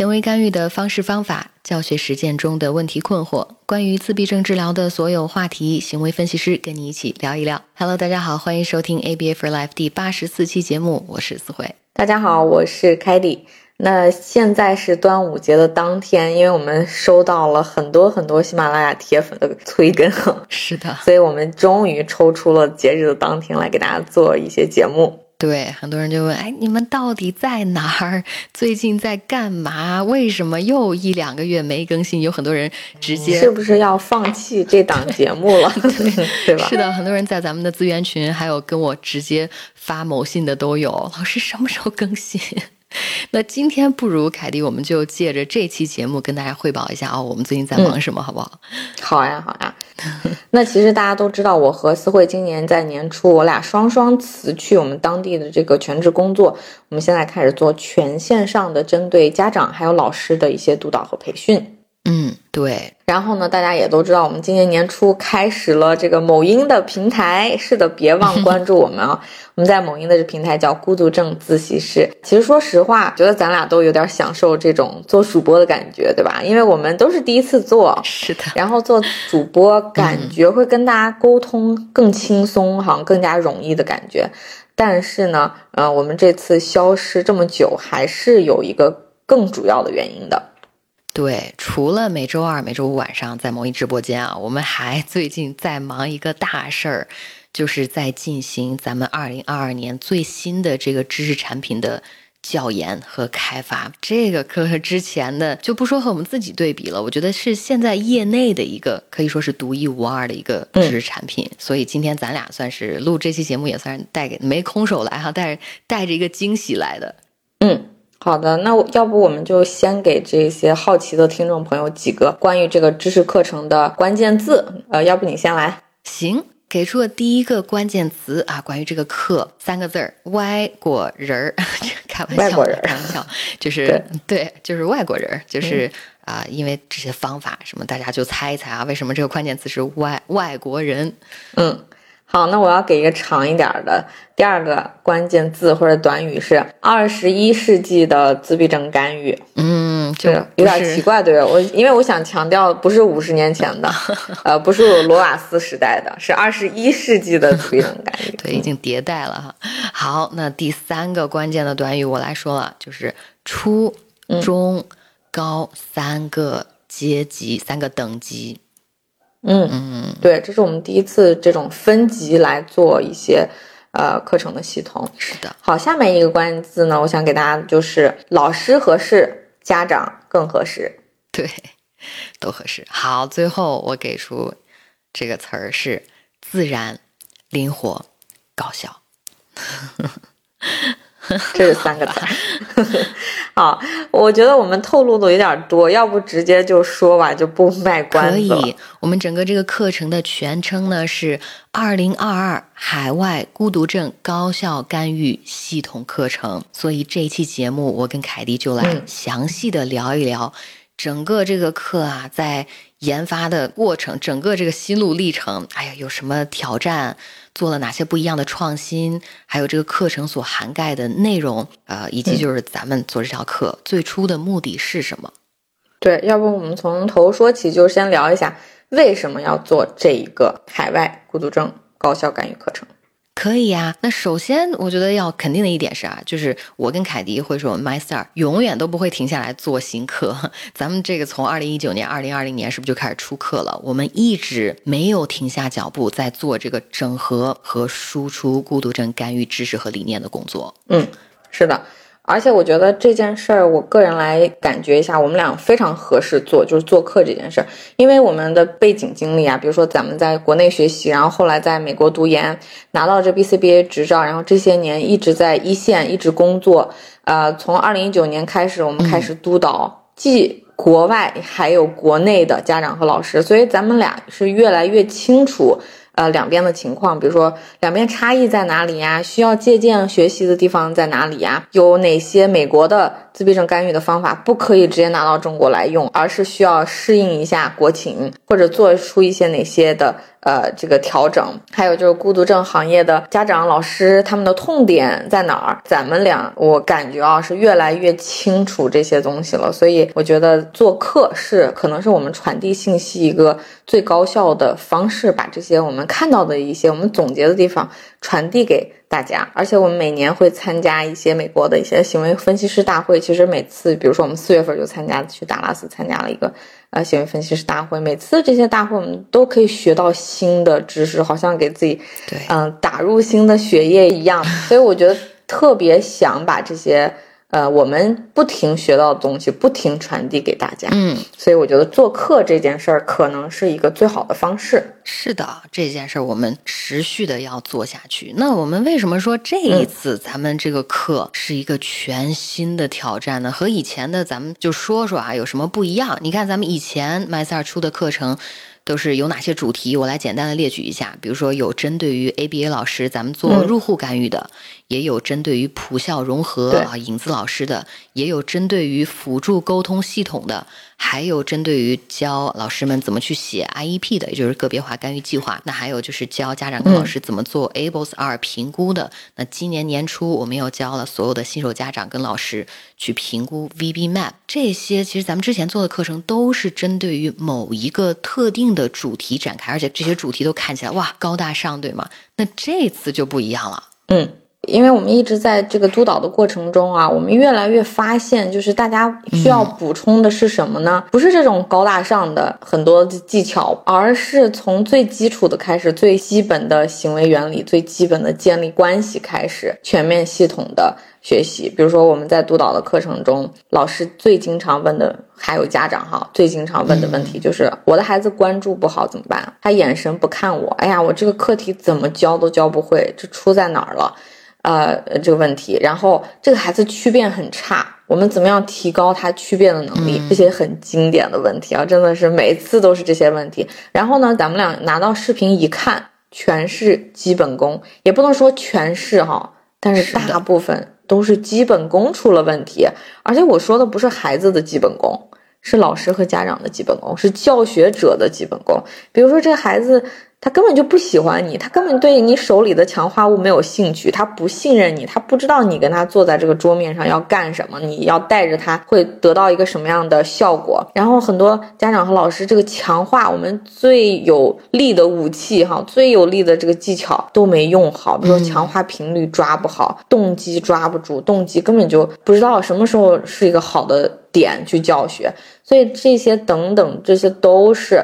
行为干预的方式方法、教学实践中的问题困惑，关于自闭症治疗的所有话题，行为分析师跟你一起聊一聊。Hello，大家好，欢迎收听 ABA for Life 第八十四期节目，我是思慧。大家好，我是凯蒂。那现在是端午节的当天，因为我们收到了很多很多喜马拉雅铁粉的催更，是的，所以我们终于抽出了节日的当天来给大家做一些节目。对，很多人就问，哎，你们到底在哪儿？最近在干嘛？为什么又一两个月没更新？有很多人直接是不是要放弃这档节目了？对吧？是的，很多人在咱们的资源群，还有跟我直接发某信的都有。老师什么时候更新？那今天不如凯迪，我们就借着这期节目跟大家汇报一下啊，我们最近在忙什么，好不好？好呀，好呀。那其实大家都知道，我和思慧今年在年初，我俩双双辞去我们当地的这个全职工作，我们现在开始做全线上的针对家长还有老师的一些督导和培训。嗯，对。然后呢，大家也都知道，我们今年年初开始了这个某音的平台。是的，别忘关注我们啊！我们在某音的这平台叫孤独症自习室。其实说实话，觉得咱俩都有点享受这种做主播的感觉，对吧？因为我们都是第一次做，是的。然后做主播，感觉会跟大家沟通更轻松，好像更加容易的感觉。但是呢，呃，我们这次消失这么久，还是有一个更主要的原因的。对，除了每周二、每周五晚上在某一直播间啊，我们还 最近在忙一个大事儿，就是在进行咱们二零二二年最新的这个知识产品的教研和开发。这个和 之前的就不说和我们自己对比了，我觉得是现在业内的一个可以说是独一无二的一个知识产品。所以今天咱俩算是录这期节目，也算是带给没空手来哈，带带着一个惊喜来的。嗯。好的，那要不我们就先给这些好奇的听众朋友几个关于这个知识课程的关键字。呃，要不你先来？行，给出了第一个关键词啊，关于这个课三个字儿：外国人儿。开玩笑，外国人，开玩笑，就是对，就是外国人，就是啊，因为这些方法什么，大家就猜一猜啊，为什么这个关键词是外外国人？嗯。好，那我要给一个长一点的第二个关键字或者短语是二十一世纪的自闭症干预。嗯，就有点奇怪，对我，因为我想强调不是五十年前的，呃，不是罗瓦斯时代的，是二十一世纪的自闭症干预。对，已经迭代了哈。好，那第三个关键的短语我来说了，就是初中高三个阶级，三个等级。嗯嗯，对，这是我们第一次这种分级来做一些呃课程的系统。是的，好，下面一个关键字呢，我想给大家就是老师合适，家长更合适，对，都合适。好，最后我给出这个词儿是自然、灵活、高效。这是三个菜。好，我觉得我们透露的有点多，要不直接就说吧，就不卖关子。可以，我们整个这个课程的全称呢是“二零二二海外孤独症高效干预系统课程”。所以这一期节目，我跟凯迪就来详细的聊一聊整个这个课啊，在研发的过程，整个这个心路历程，哎呀，有什么挑战？做了哪些不一样的创新？还有这个课程所涵盖的内容，呃，以及就是咱们做这条课最初的目的是什么？对，要不我们从头说起，就先聊一下为什么要做这一个海外孤独症高效干预课程。可以呀，那首先我觉得要肯定的一点是啊，就是我跟凯迪会说 MyStar 永远都不会停下来做新课。咱们这个从二零一九年、二零二零年是不是就开始出课了？我们一直没有停下脚步，在做这个整合和输出孤独症干预知识和理念的工作。嗯，是的。而且我觉得这件事儿，我个人来感觉一下，我们俩非常合适做，就是做客这件事儿。因为我们的背景经历啊，比如说咱们在国内学习，然后后来在美国读研，拿到这 BCBA 执照，然后这些年一直在一线一直工作。呃，从二零一九年开始，我们开始督导既国外还有国内的家长和老师，所以咱们俩是越来越清楚。呃，两边的情况，比如说两边差异在哪里呀？需要借鉴学习的地方在哪里呀？有哪些美国的自闭症干预的方法不可以直接拿到中国来用，而是需要适应一下国情，或者做出一些哪些的。呃，这个调整，还有就是孤独症行业的家长、老师，他们的痛点在哪儿？咱们俩，我感觉啊，是越来越清楚这些东西了。所以，我觉得做课是可能是我们传递信息一个最高效的方式，把这些我们看到的一些我们总结的地方传递给大家。而且，我们每年会参加一些美国的一些行为分析师大会。其实每次，比如说我们四月份就参加去达拉斯参加了一个。呃，行为分析师大会，每次这些大会我们都可以学到新的知识，好像给自己，对，嗯，打入新的血液一样。所以我觉得特别想把这些。呃，我们不停学到的东西，不停传递给大家。嗯，所以我觉得做课这件事儿可能是一个最好的方式。是的，这件事儿我们持续的要做下去。那我们为什么说这一次咱们这个课是一个全新的挑战呢？和以前的咱们就说说啊，有什么不一样？你看咱们以前麦塞尔出的课程。都是有哪些主题？我来简单的列举一下。比如说，有针对于 ABA 老师咱们做入户干预的，也有针对于普校融合啊影子老师的，也有针对于辅助沟通系统的。还有针对于教老师们怎么去写 IEP 的，也就是个别化干预计划。那还有就是教家长跟老师怎么做 ABLES 二评估的。那今年年初，我们又教了所有的新手家长跟老师去评估 VB-MAP。这些其实咱们之前做的课程都是针对于某一个特定的主题展开，而且这些主题都看起来哇高大上，对吗？那这次就不一样了，嗯。因为我们一直在这个督导的过程中啊，我们越来越发现，就是大家需要补充的是什么呢？不是这种高大上的很多技巧，而是从最基础的开始，最基本的行为原理，最基本的建立关系开始，全面系统的学习。比如说我们在督导的课程中，老师最经常问的，还有家长哈最经常问的问题就是：我的孩子关注不好怎么办？他眼神不看我，哎呀，我这个课题怎么教都教不会，这出在哪儿了？呃，这个问题，然后这个孩子区变很差，我们怎么样提高他区变的能力？这些很经典的问题啊，真的是每次都是这些问题。然后呢，咱们俩拿到视频一看，全是基本功，也不能说全是哈，但是大部分都是基本功出了问题。而且我说的不是孩子的基本功，是老师和家长的基本功，是教学者的基本功。比如说这个孩子。他根本就不喜欢你，他根本对你手里的强化物没有兴趣，他不信任你，他不知道你跟他坐在这个桌面上要干什么，你要带着他会得到一个什么样的效果。然后很多家长和老师这个强化我们最有力的武器哈，最有力的这个技巧都没用好，比如说强化频率抓不好，动机抓不住，动机根本就不知道什么时候是一个好的点去教学，所以这些等等这些都是。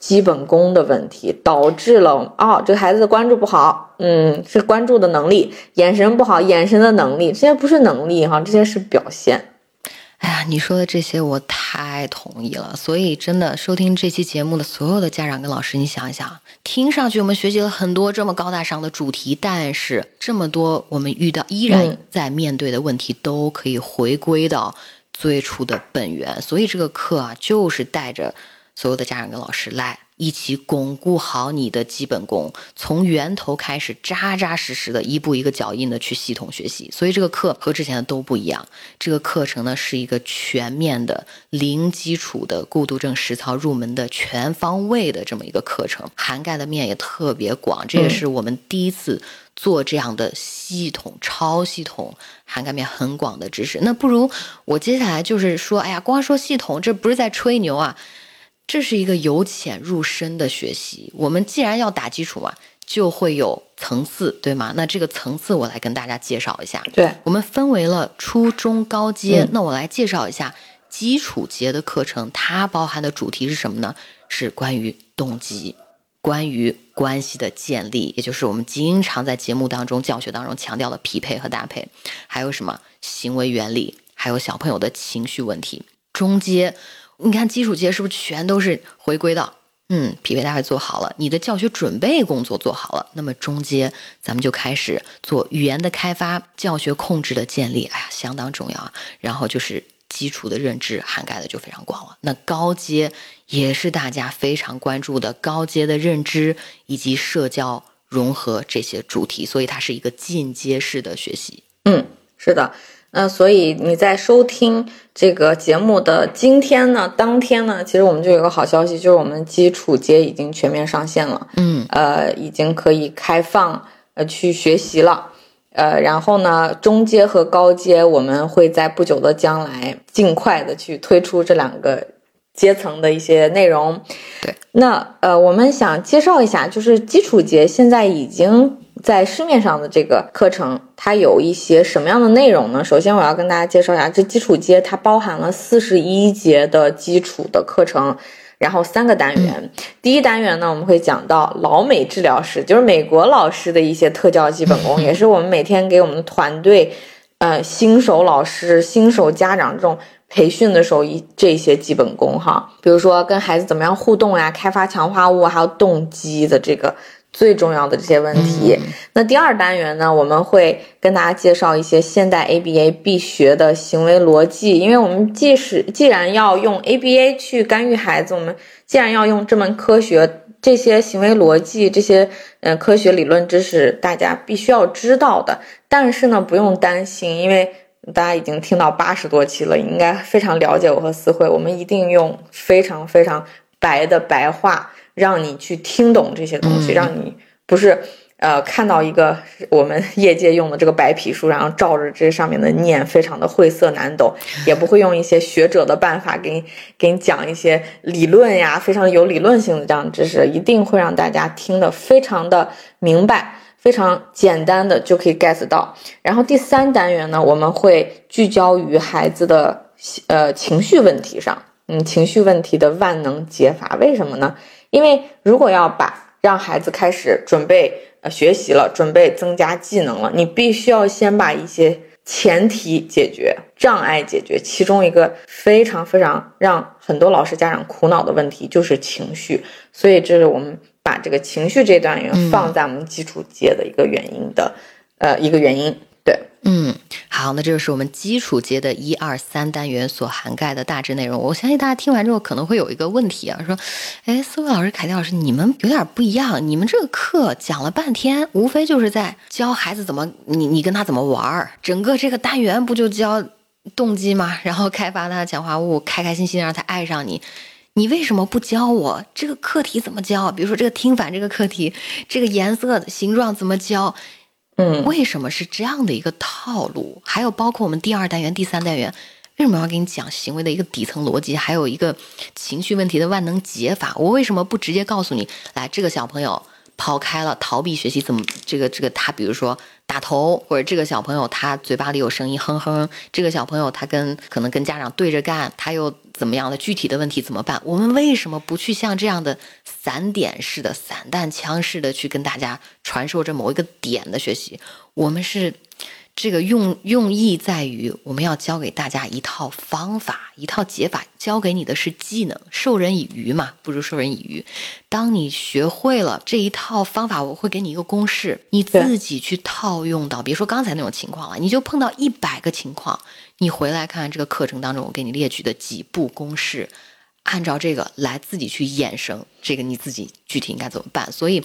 基本功的问题导致了哦，这个孩子的关注不好，嗯，是关注的能力；眼神不好，眼神的能力，这些不是能力哈，这些是表现。哎呀，你说的这些我太同意了。所以真的，收听这期节目的所有的家长跟老师，你想一想，听上去我们学习了很多这么高大上的主题，但是这么多我们遇到依然在面对的问题，都可以回归到最初的本源。所以这个课啊，就是带着。所有的家长跟老师来一起巩固好你的基本功，从源头开始扎扎实实的一步一个脚印的去系统学习。所以这个课和之前的都不一样。这个课程呢是一个全面的、零基础的孤独症实操入门的全方位的这么一个课程，涵盖的面也特别广。这也是我们第一次做这样的系统、超系统、涵盖面很广的知识。那不如我接下来就是说，哎呀，光说系统，这不是在吹牛啊。这是一个由浅入深的学习。我们既然要打基础嘛，就会有层次，对吗？那这个层次我来跟大家介绍一下。对，我们分为了初中、高阶。那我来介绍一下基础阶的课程，它包含的主题是什么呢？是关于动机，关于关系的建立，也就是我们经常在节目当中、教学当中强调的匹配和搭配，还有什么行为原理，还有小朋友的情绪问题。中阶。你看基础阶是不是全都是回归到，嗯，匹配搭配做好了，你的教学准备工作做好了，那么中阶咱们就开始做语言的开发、教学控制的建立，哎呀，相当重要啊。然后就是基础的认知涵盖的就非常广了。那高阶也是大家非常关注的高阶的认知以及社交融合这些主题，所以它是一个进阶式的学习。嗯，是的。那所以你在收听这个节目的今天呢，当天呢，其实我们就有个好消息，就是我们基础阶已经全面上线了，嗯，呃，已经可以开放呃去学习了，呃，然后呢，中阶和高阶我们会在不久的将来尽快的去推出这两个阶层的一些内容。对，那呃，我们想介绍一下，就是基础节现在已经。在市面上的这个课程，它有一些什么样的内容呢？首先，我要跟大家介绍一下，这基础阶它包含了四十一节的基础的课程，然后三个单元。第一单元呢，我们会讲到老美治疗师，就是美国老师的一些特教基本功，也是我们每天给我们的团队，呃，新手老师、新手家长这种培训的时候一这些基本功哈，比如说跟孩子怎么样互动呀，开发强化物，还有动机的这个。最重要的这些问题，那第二单元呢，我们会跟大家介绍一些现代 ABA 必学的行为逻辑，因为我们即使既然要用 ABA 去干预孩子，我们既然要用这门科学，这些行为逻辑，这些呃科学理论知识，大家必须要知道的。但是呢，不用担心，因为大家已经听到八十多期了，应该非常了解我和思慧，我们一定用非常非常白的白话。让你去听懂这些东西，让你不是呃看到一个我们 业界用的这个白皮书，然后照着这上面的念，非常的晦涩难懂，也不会用一些学者的办法给你 给你讲一些理论呀，非常有理论性的这样知识，一定会让大家听得非常的明白，非常简单的就可以 get 到。然后第三单元呢，我们会聚焦于孩子的呃情绪问题上，嗯，情绪问题的万能解法，为什么呢？因为如果要把让孩子开始准备呃学习了，准备增加技能了，你必须要先把一些前提解决，障碍解决。其中一个非常非常让很多老师家长苦恼的问题就是情绪，所以这是我们把这个情绪这段元放在我们基础阶的一个原因的，呃一个原因。对，嗯，好，那这就是我们基础阶的一二三单元所涵盖的大致内容。我相信大家听完之后可能会有一个问题啊，说，哎，思维老师、凯蒂老师，你们有点不一样，你们这个课讲了半天，无非就是在教孩子怎么，你你跟他怎么玩儿，整个这个单元不就教动机吗？然后开发他的强化物，开开心心让他爱上你，你为什么不教我这个课题怎么教？比如说这个听反这个课题，这个颜色形状怎么教？嗯，为什么是这样的一个套路？还有包括我们第二单元、第三单元，为什么要给你讲行为的一个底层逻辑，还有一个情绪问题的万能解法？我为什么不直接告诉你，来，这个小朋友跑开了，逃避学习，怎么这个这个他，比如说打头，或者这个小朋友他嘴巴里有声音哼哼，这个小朋友他跟可能跟家长对着干，他又。怎么样的具体的问题怎么办？我们为什么不去像这样的散点式的、散弹枪式的去跟大家传授这某一个点的学习？我们是。这个用用意在于，我们要教给大家一套方法，一套解法，教给你的是技能。授人以鱼嘛，不如授人以渔。当你学会了这一套方法，我会给你一个公式，你自己去套用到，别说刚才那种情况了，你就碰到一百个情况，你回来看看这个课程当中我给你列举的几步公式，按照这个来自己去衍生，这个你自己具体应该怎么办？所以，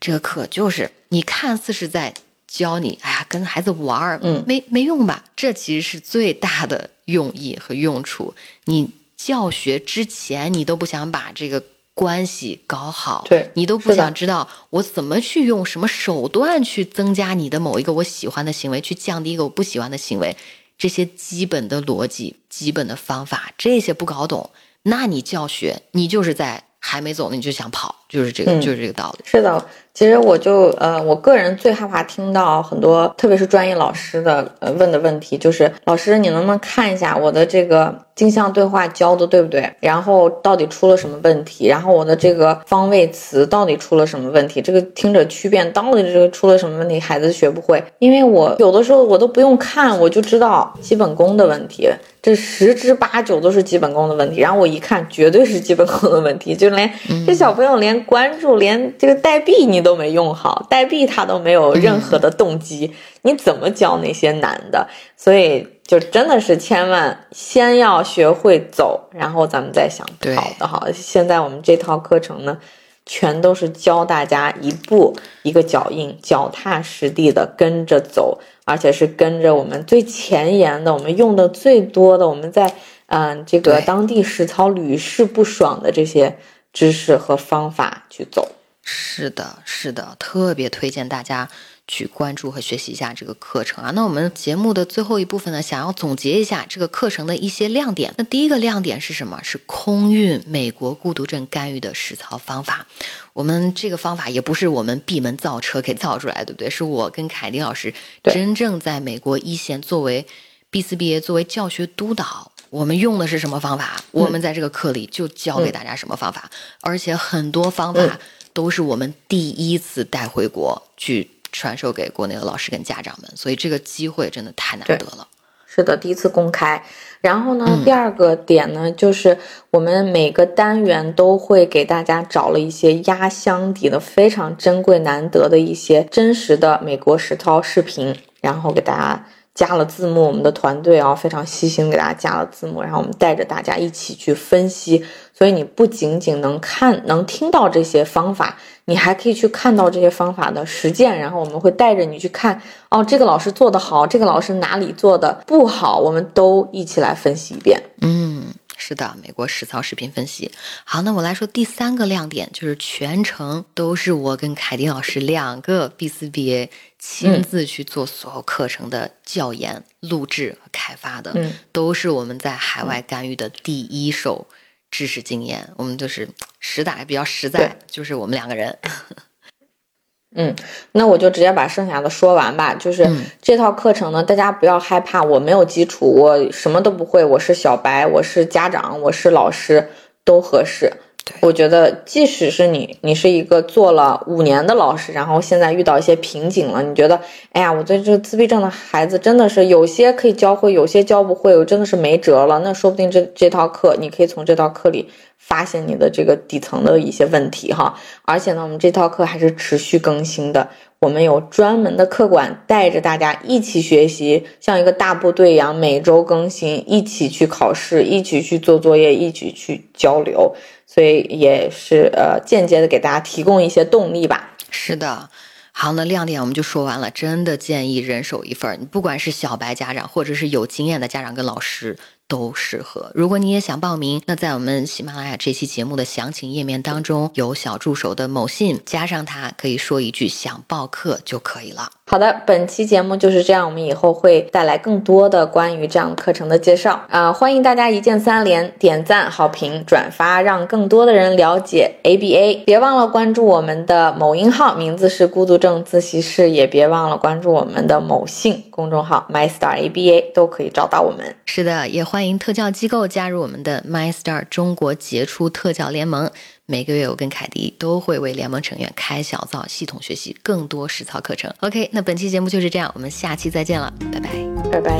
这个课就是你看似是在。教你，哎呀，跟孩子玩儿，嗯，没没用吧？这其实是最大的用意和用处。你教学之前，你都不想把这个关系搞好，对你都不想知道我怎么去用什么手段去增加你的某一个我喜欢的行为，去降低一个我不喜欢的行为。这些基本的逻辑、基本的方法，这些不搞懂，那你教学，你就是在还没走呢，你就想跑，就是这个，就是这个道理。是的。其实我就呃，我个人最害怕听到很多，特别是专业老师的呃问的问题，就是老师你能不能看一下我的这个镜像对话教的对不对？然后到底出了什么问题？然后我的这个方位词到底出了什么问题？这个听者区变到底这个出了什么问题？孩子学不会，因为我有的时候我都不用看，我就知道基本功的问题，这十之八九都是基本功的问题。然后我一看，绝对是基本功的问题，就连这小朋友连关注，连这个代币你都。没用好，代币他都没有任何的动机，你怎么教那些难的？所以就真的是千万先要学会走，然后咱们再想跑的哈。现在我们这套课程呢，全都是教大家一步一个脚印，脚踏实地的跟着走，而且是跟着我们最前沿的、我们用的最多的、我们在嗯这个当地实操屡试不爽的这些知识和方法去走。是的，是的，特别推荐大家。去关注和学习一下这个课程啊。那我们节目的最后一部分呢，想要总结一下这个课程的一些亮点。那第一个亮点是什么？是空运美国孤独症干预的实操方法。我们这个方法也不是我们闭门造车给造出来，对不对？是我跟凯迪老师真正在美国一线作为 B 四 B A 作为教学督导，我们用的是什么方法？我们在这个课里就教给大家什么方法，而且很多方法都是我们第一次带回国去。传授给国内的老师跟家长们，所以这个机会真的太难得了。是的，第一次公开。然后呢，第二个点呢，就是我们每个单元都会给大家找了一些压箱底的非常珍贵难得的一些真实的美国实操视频，然后给大家。加了字幕，我们的团队啊非常细心，给大家加了字幕，然后我们带着大家一起去分析。所以你不仅仅能看、能听到这些方法，你还可以去看到这些方法的实践。然后我们会带着你去看，哦，这个老师做的好，这个老师哪里做的不好，我们都一起来分析一遍。嗯。是的，美国实操视频分析。好，那我来说第三个亮点，就是全程都是我跟凯迪老师两个 B 四 B A 亲自去做所有课程的教研、录制和开发的，都是我们在海外干预的第一手知识经验。我们就是实打比较实在，就是我们两个人。嗯，那我就直接把剩下的说完吧。就是这套课程呢，大家不要害怕，我没有基础，我什么都不会，我是小白，我是家长，我是老师，都合适。我觉得，即使是你，你是一个做了五年的老师，然后现在遇到一些瓶颈了，你觉得，哎呀，我对这个自闭症的孩子真的是有些可以教会，有些教不会，我真的是没辙了。那说不定这这套课，你可以从这套课里发现你的这个底层的一些问题哈。而且呢，我们这套课还是持续更新的。我们有专门的课管带着大家一起学习，像一个大部队一样，每周更新，一起去考试，一起去做作业，一起去交流，所以也是呃间接的给大家提供一些动力吧。是的，好，那亮点我们就说完了，真的建议人手一份儿，你不管是小白家长，或者是有经验的家长跟老师。都适合。如果你也想报名，那在我们喜马拉雅这期节目的详情页面当中有小助手的某信，加上他可以说一句“想报课”就可以了。好的，本期节目就是这样，我们以后会带来更多的关于这样课程的介绍啊！欢迎大家一键三连，点赞、好评、转发，让更多的人了解 ABA。别忘了关注我们的某音号，名字是孤独症自习室，也别忘了关注我们的某信公众号 MyStarABA，都可以找到我们。是的，也欢。迎特教机构加入我们的 MyStar 中国杰出特教联盟。每个月我跟凯迪都会为联盟成员开小灶系统学习更多实操课程。Ok 那本期节目就是这样我们下期再见了拜拜。拜拜。